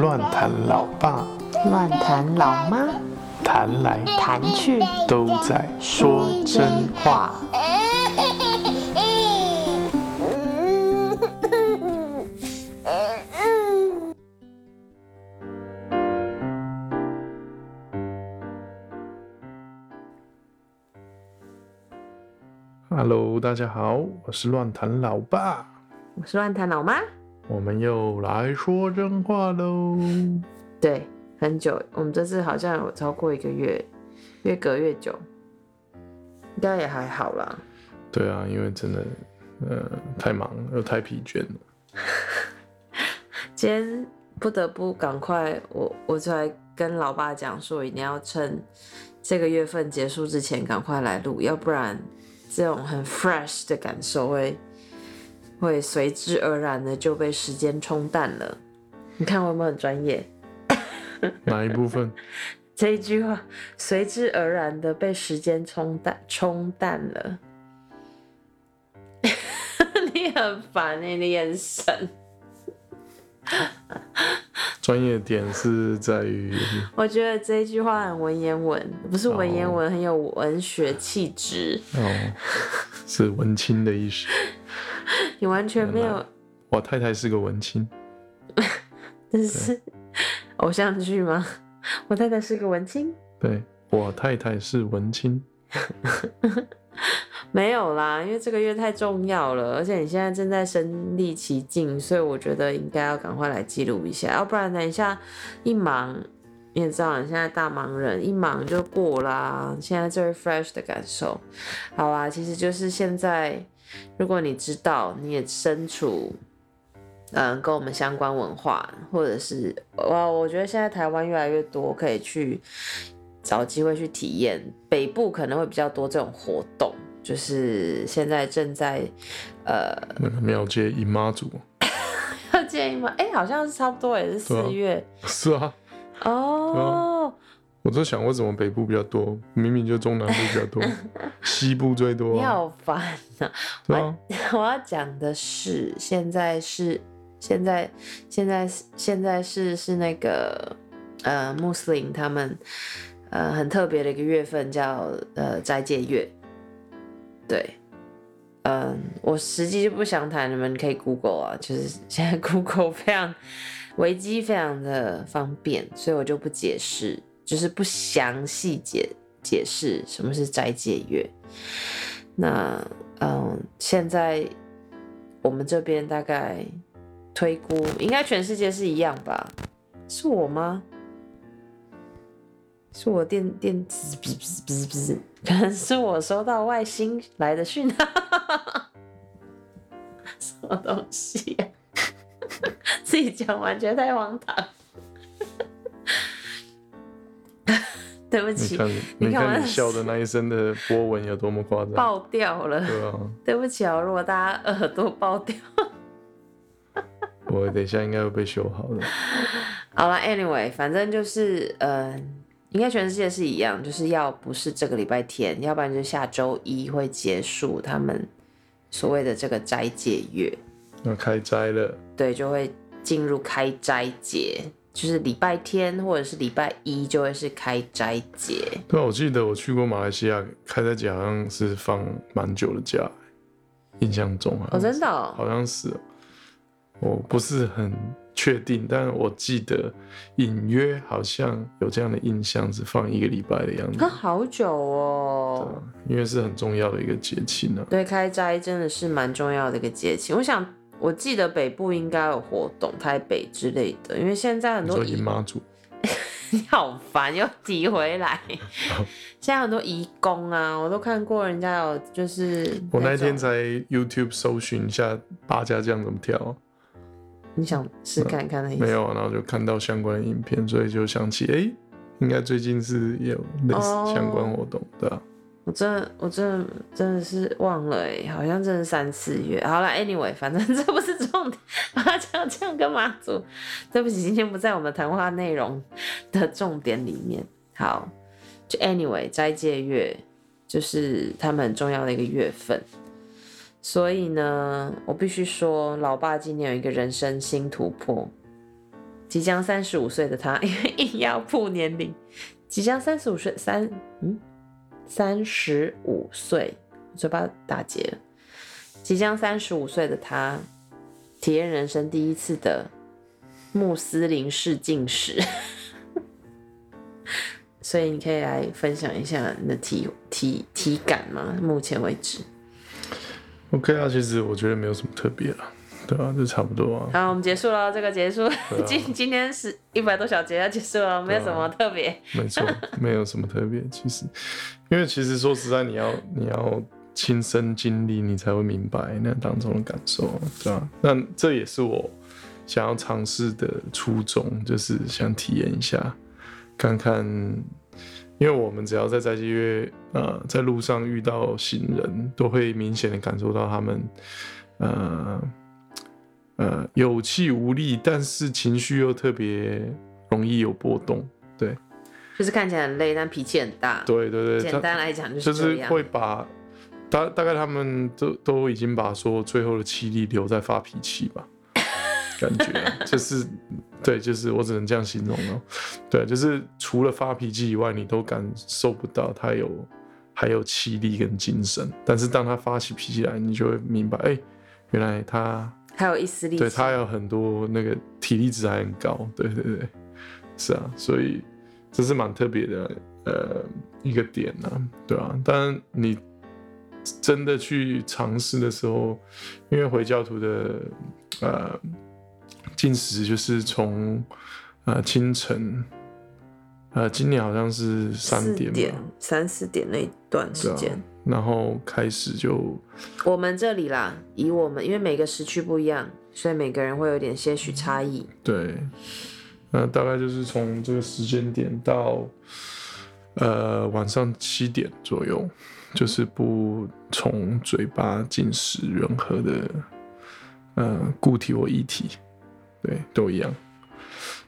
乱弹老爸，乱弹老妈，弹来弹去都在说真话。大家好，我是乱谈老爸，我是乱谈老妈。我们又来说真话喽。对，很久，我们这次好像有超过一个月，越隔越久，应该也还好啦。对啊，因为真的，呃，太忙又太疲倦了。今天不得不赶快，我我就来跟老爸讲说，一定要趁这个月份结束之前赶快来录，要不然这种很 fresh 的感受会会随之而然的就被时间冲淡了。你看我有没有很专业？哪一部分？这一句话随之而然的被时间冲淡冲淡了。你很烦欸你的眼神。专业点是在于，我觉得这一句话很文言文，不是文言文，很有文学气质。哦，是文青的意思。你完全没有，我太太是个文青，这 是偶像剧吗？我太太是个文青，对我太太是文青。没有啦，因为这个月太重要了，而且你现在正在身历其境，所以我觉得应该要赶快来记录一下，要不然等一下一忙，你也知道你现在大忙人，一忙就过啦。现在最 fresh 的感受，好啊，其实就是现在，如果你知道你也身处。嗯，跟我们相关文化，或者是哇，我觉得现在台湾越来越多可以去找机会去体验，北部可能会比较多这种活动，就是现在正在呃那个庙街姨妈祖，要建议吗？哎、好像是差不多也是四月、是啊，哦。我在想为什么北部比较多，明明就中南部比较多，西部最多、啊。你好烦啊！我啊，我要讲的是，现在是现在现在现在是是那个呃穆斯林他们呃很特别的一个月份叫呃斋戒月，对，嗯、我实际就不想谈，你们可以 Google 啊，就是现在 Google 非常维基非常的方便，所以我就不解释，就是不详细解解释什么是斋戒月。那嗯，现在我们这边大概推估，应该全世界是一样吧？是我吗？是我电电子可能是我收到外星来的讯号，什么东西、啊？自己讲完觉得太荒唐。对不起，你看，你笑的那一声的波纹有多么夸张？爆掉了。对啊，对不起哦，如果大家耳朵爆掉。我等一下应该会被修好的。好了，anyway，反正就是，呃，应该全世界是一样，就是要不是这个礼拜天，要不然就下周一会结束他们所谓的这个斋戒月，要开斋了，对，就会进入开斋节，就是礼拜天或者是礼拜一就会是开斋节。对啊，我记得我去过马来西亚，开斋节好像是放蛮久的假，印象中啊，哦，真的、哦，好像是哦，我不是很确定，但我记得隐约好像有这样的印象，是放一个礼拜的样子它。好久哦。因为是很重要的一个节气呢。对，开斋真的是蛮重要的一个节气。我想，我记得北部应该有活动，台北之类的，因为现在很多姨妈祖，你好烦，又提回来。现在很多移工啊，我都看过人家有就是我那天种在 YouTube 搜寻一下八家将怎么跳，你想试看看的意思？没有啊，然后就看到相关的影片，所以就想起，哎、应该最近是有类似哦相关活动，对啊。我真的，我真的真的是忘了哎，好像真的三四月。好了，anyway，反正这不是重点。麻将这样跟马祖，对不起，今天不在我们谈话内容的重点里面。好，就 anyway，斋戒月就是他们很重要的一个月份。所以呢，我必须说，老爸今年有一个人生新突破。即将三十五岁的他，因为硬要破年龄，即将三十五岁，三嗯，三十五岁，嘴巴打结了。即将三十五岁的他，体验人生第一次的穆斯林式进食。所以你可以来分享一下你的体体体感吗？目前为止，OK 啊，其实我觉得没有什么特别了，对啊，就差不多啊。好，我们结束了，这个结束，今今天是一百多小节要结束了，没有什么特别。没错，没有什么特别。其实，因为其实说实在，你要你要亲身经历，你才会明白那当中的感受，对吧？那这也是我想要尝试的初衷，就是想体验一下。看看，因为我们只要在斋戒月，呃，在路上遇到行人，都会明显的感受到他们，呃，呃，有气无力，但是情绪又特别容易有波动，对，就是看起来很累，但脾气很大，对对对，简单来讲就是会把大大概他们都都已经把说最后的气力留在发脾气吧。感觉 就是，对，就是我只能这样形容了。对，就是除了发脾气以外，你都感受不到他有还有气力跟精神。但是当他发起脾气来，你就会明白，哎，原来他还有一丝力，对他有很多那个体力值还很高。对对对，是啊，所以这是蛮特别的呃一个点呢，对吧？当然你真的去尝试的时候，因为回教徒的呃。进食就是从呃清晨，呃今年好像是三点三四点那段时间，然后开始就我们这里啦，以我们因为每个时区不一样，所以每个人会有点些许差异。对，呃大概就是从这个时间点到呃晚上七点左右，就是不从嘴巴进食任何的呃固体或液体。对，都一样，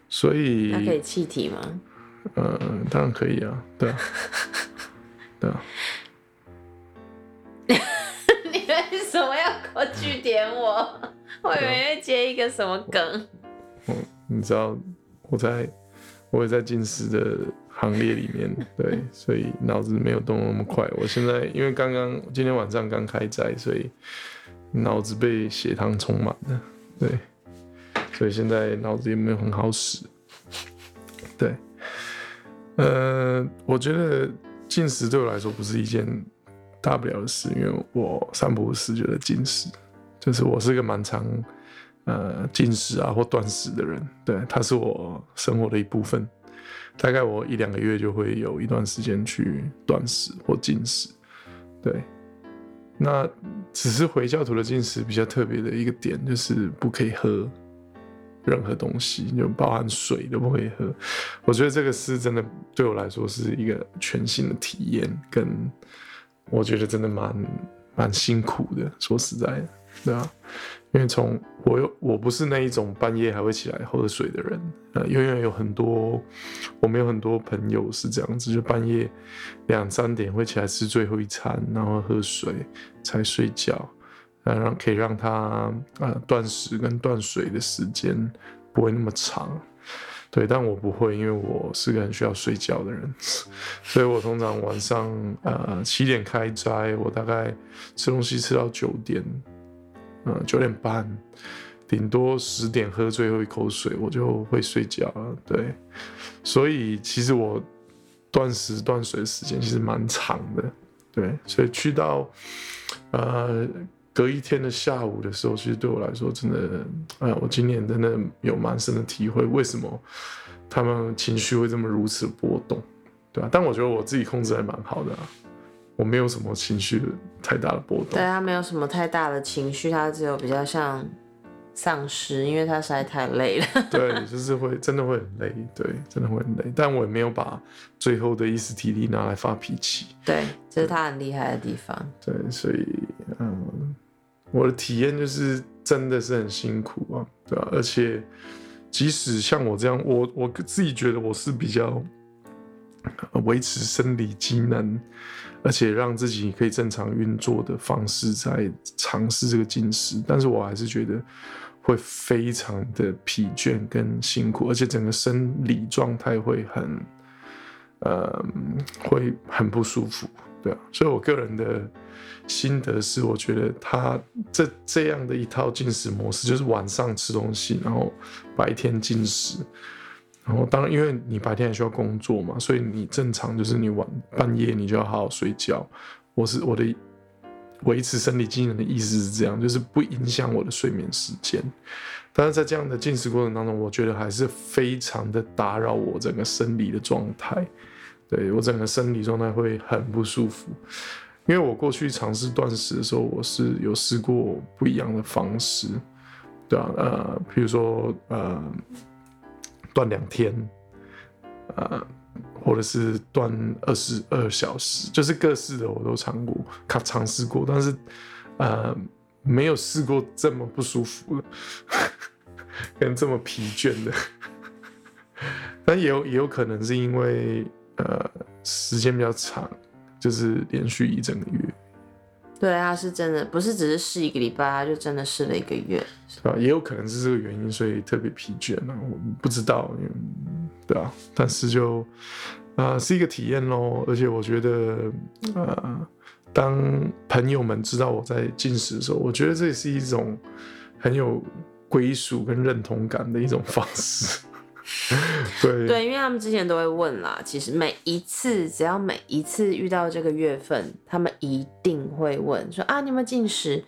所以它可以气体吗？嗯，当然可以啊，对啊，对啊。你为什么要过去点我？我以为接一个什么梗。嗯，你知道我在，我也在近视的行列里面，对，所以脑子没有动那么快。我现在因为刚刚今天晚上刚开斋，所以脑子被血糖充满了，对。所以现在脑子也没有很好使，对，呃，我觉得进食对我来说不是一件大不了的事，因为我三不五时觉得进食，就是我是个蛮常呃进食啊或断食的人，对，它是我生活的一部分，大概我一两个月就会有一段时间去断食或进食，对，那只是回教徒的进食比较特别的一个点，就是不可以喝。任何东西就包含水都不可以喝，我觉得这个是真的对我来说是一个全新的体验，跟我觉得真的蛮蛮辛苦的。说实在的，对啊，因为从我又我不是那一种半夜还会起来喝水的人，呃，因为有很多我们有很多朋友是这样子，就半夜两三点会起来吃最后一餐，然后喝水才睡觉。呃，让可以让他呃断食跟断水的时间不会那么长，对，但我不会，因为我是个很需要睡觉的人，所以我通常晚上呃七点开斋，我大概吃东西吃到九点，嗯九点半，顶多十点喝最后一口水，我就会睡觉了，对，所以其实我断食断水的时间其实蛮长的，对，所以去到呃。隔一天的下午的时候，其实对我来说，真的，哎，我今年真的有蛮深的体会，为什么他们情绪会这么如此波动，对吧？但我觉得我自己控制还蛮好的，我没有什么情绪太大的波动。对他没有什么太大的情绪，他只有比较像丧尸，因为他实在太累了。对，就是会真的会很累，对，真的会很累。但我也没有把最后的一丝体力拿来发脾气。对，这是他很厉害的地方。对，所以，嗯。我的体验就是真的是很辛苦啊，对吧？而且即使像我这样，我我自己觉得我是比较维持生理机能而且让自己可以正常运作的方式在尝试这个进食，但是我还是觉得会非常的疲倦跟辛苦，而且整个生理状态会很，呃，会很不舒服，对啊，所以我个人的心得是，我觉得他这这样的一套进食模式，就是晚上吃东西，然后白天进食。然后，当然，因为你白天还需要工作嘛，所以你正常就是你晚半夜你就要好好睡觉。我是我的维持生理机能的意思是这样，就是不影响我的睡眠时间。但是在这样的进食过程当中，我觉得还是非常的打扰我整个生理的状态。对我整个生理状态会很不舒服，因为我过去尝试断食的时候，我是有试过不一样的方式，对啊，呃，比如说呃。断两天，呃，或者是断二十二小时，就是各式的我都尝过，尝尝试过，但是呃，没有试过这么不舒服的，跟这么疲倦的。但也有也有可能是因为呃时间比较长，就是连续一整个月。对，他是真的，不是只是试一个礼拜，他就真的试了一个月，对吧？也有可能是这个原因，所以特别疲倦呢。我不知道，对啊。但是就啊，是一个体验咯。而且我觉得，呃，当朋友们知道我在进食的时候，我觉得这也是一种很有归属跟认同感的一种方式。对对，因为他们之前都会问啦，其实每一次只要每一次遇到这个月份，他们一定会问说啊，你有没有进食？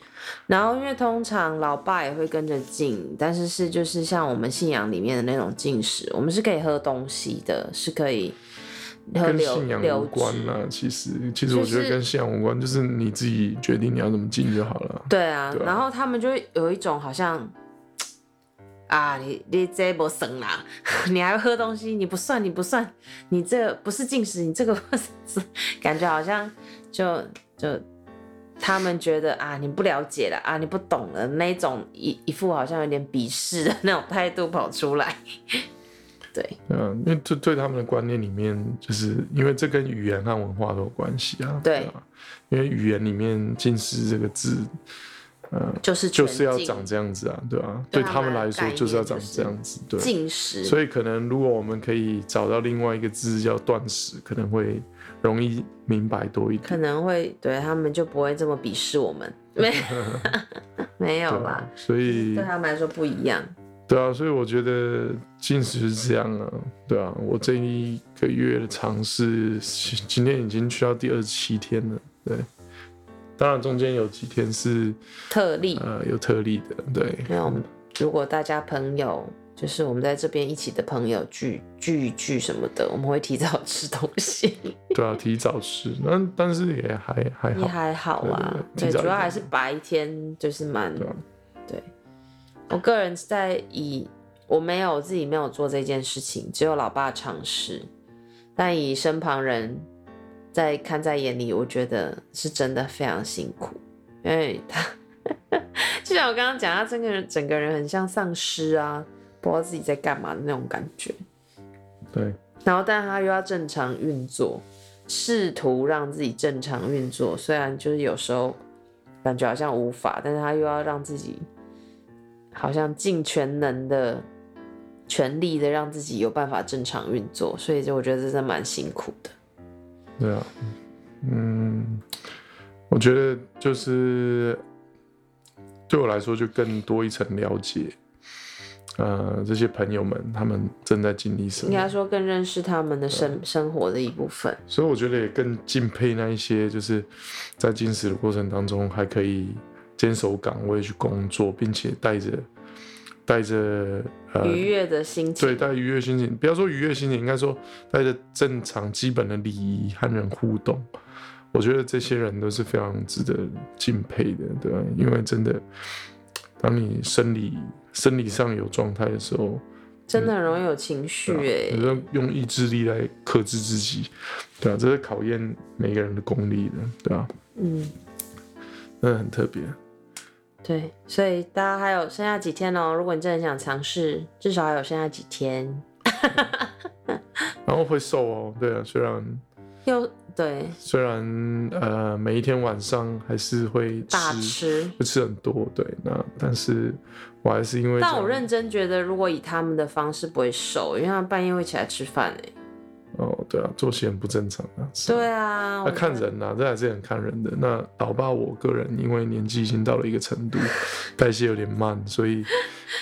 然后因为通常老爸也会跟着进，但是是就是像我们信仰里面的那种进食，我们是可以喝东西的，是可以跟信仰无关啊。其实其实我觉得跟信仰无关，就是你自己决定你要怎么进就好了。对啊，然后他们就会有一种好像。啊，你你这不省啦，你还喝东西，你不算，你不算，你这不是进食，你这个是感觉好像就就他们觉得啊，你不了解了啊，你不懂了那种一一副好像有点鄙视的那种态度跑出来，对，嗯，因为这对他们的观念里面，就是因为这跟语言和文化都有关系啊，对，因为语言里面进食这个字。嗯，就是就是要长这样子啊，对啊，对他们来说就是要长这样子，对。进食。所以可能如果我们可以找到另外一个字叫断食，可能会容易明白多一点。可能会对他们就不会这么鄙视我们，没 没有吧？所以对他们来说不一样。对啊，所以我觉得进食是这样啊，对啊，我这一个月的尝试，今天已经去到第二十七天了，对。当然，中间有几天是特例，呃，有特例的，对。那我们如果大家朋友，就是我们在这边一起的朋友聚聚一聚什么的，我们会提早吃东西。对啊，提早吃，那但是也还还好，也还好啊。对，主要还是白天就是蛮对。我个人在以我没有自己没有做这件事情，只有老爸尝试，但以身旁人。在看在眼里，我觉得是真的非常辛苦，因为他 就像我刚刚讲，他整个人整个人很像丧尸啊，不知道自己在干嘛的那种感觉。对。然后，但他又要正常运作，试图让自己正常运作，虽然就是有时候感觉好像无法，但是他又要让自己好像尽全能的、全力的让自己有办法正常运作，所以就我觉得真的蛮辛苦的。对啊，嗯，我觉得就是对我来说，就更多一层了解，呃，这些朋友们他们正在经历什么，应该说更认识他们的生生活的一部分。所以我觉得也更敬佩那一些，就是在进食的过程当中还可以坚守岗位去工作，并且带着。带着愉悦的心情，对，带愉悦心情。不要说愉悦心情，应该说带着正常基本的礼仪和人互动。我觉得这些人都是非常值得敬佩的，对吧？因为真的，当你生理生理上有状态的时候，真的很容易有情绪哎。你要用意志力来克制自己，对啊，这是考验每个人的功力的，对啊？嗯，真的很特别。对，所以大家还有剩下几天哦。如果你真的想尝试，至少还有剩下几天。然后会瘦哦，对啊，虽然又对虽然呃每一天晚上还是会大吃，吃。会吃很多，对，那但是我还是因为但我认真觉得，如果以他们的方式不会瘦，因为他们半夜会起来吃饭哎。哦，对啊，作息很不正常啊，对啊，那看人呐、这还是很看人的。那老爸，我个人因为年纪已经到了一个程度，代谢有点慢，所以，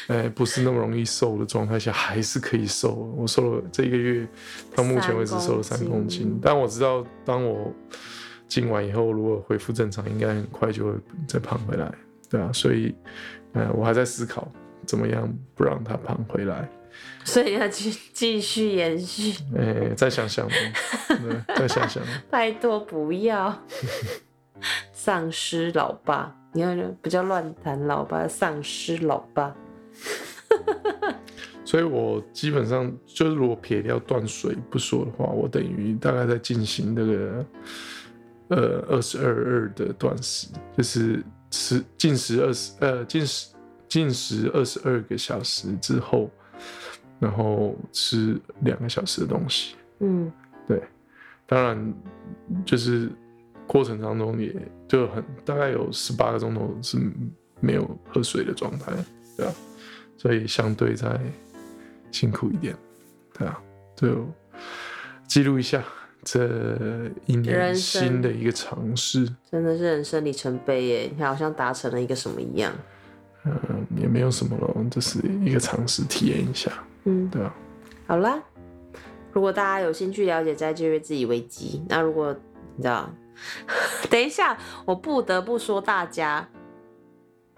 呃，不是那么容易瘦的状态下，还是可以瘦。我瘦了这一个月，到目前为止瘦了三公公斤斤。但我知道，当我进完以后，如果恢复正常，应该很快就会再胖回来，对啊。所以，呃，我还在思考怎么样不让它胖回来。所以要去继续延续，哎，再想想吧，再想想。拜托不要 丧失老爸，你要不叫乱谈老爸，丧失老爸。所以我基本上就是，如果撇掉断水不说的话，我等于大概在进行那个呃二十二二的断食，就是吃进食二十呃进食进食二十二个小时之后，然后吃两个小时的东西。嗯，对，当然就是过程当中也就很大概有十八个钟头是没有喝水的状态，对啊，所以相对在辛苦一点，对啊，就记录一下这一年新的一个尝试，真的是人生里程碑耶，你好像达成了一个什么一样。嗯，也没有什么了，就是一个尝试体验一下，嗯，对啊，好啦，如果大家有兴趣了解斋戒月自己危机，那如果你知道，等一下，我不得不说大家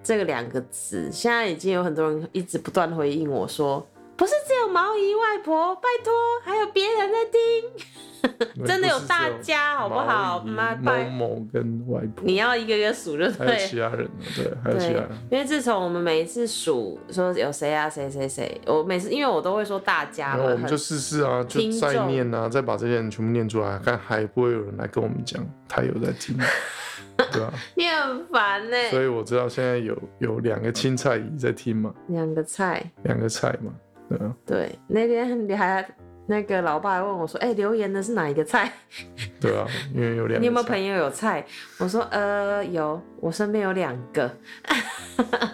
这个两个字，现在已经有很多人一直不断回应我说，不是只有毛姨外婆，拜托，还有别人在听。真的有大家好不好？妈某拜。某跟外婆，你要一个个数就还有其他人呢，对，还有其他人。，因为自从我们每一次数说有谁啊谁谁谁，我每次因为我都会说大家嘛，然后我们就试试啊，就再念啊，再把这些人全部念出来，看还不会有人来跟我们讲他有在听，对吧、你很烦呢、所以我知道现在有有两个青菜姨在听嘛，两个菜，两个菜嘛，对啊，对，那天你还那个老爸还问我说：“哎、留言的是哪一个菜？对啊，因为有两。你有没有朋友有菜？”我说：“呃，有，我身边有两个。”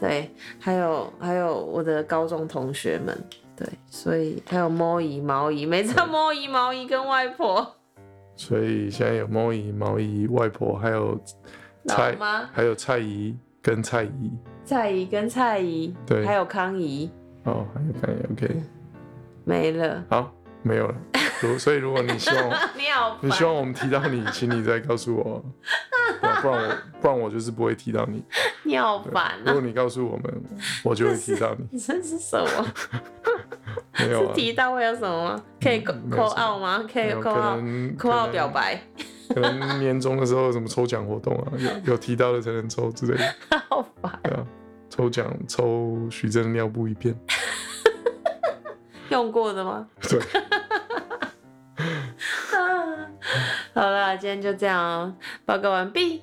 对，还有还有我的高中同学们，对，所以还有猫姨、毛姨，每次猫姨、毛姨跟外婆、所以现在有猫姨、毛姨、外婆，还有老蔡，妈、还有蔡姨跟蔡姨，蔡姨跟蔡姨，对还有康姨，哦，还有看 OK，没了。好，没有了。如 所以如果你希望 你好烦，你希望我们提到你，请你再告诉我，不然我不然我就是不会提到你。你好烦啊！如果你告诉我们，我就会提到你。你这是什么？没有啊，是提到会有什么吗？可以扣扣嗯没有什么奥吗？可以扣奥能扣奥可能表白，可能年终的时候有什么抽奖活动啊，有有提到的才能抽之类的，好烦。对啊，抽奖抽徐峥的尿布一片，用过的吗？对，好啦，今天就这样哦，报告完毕。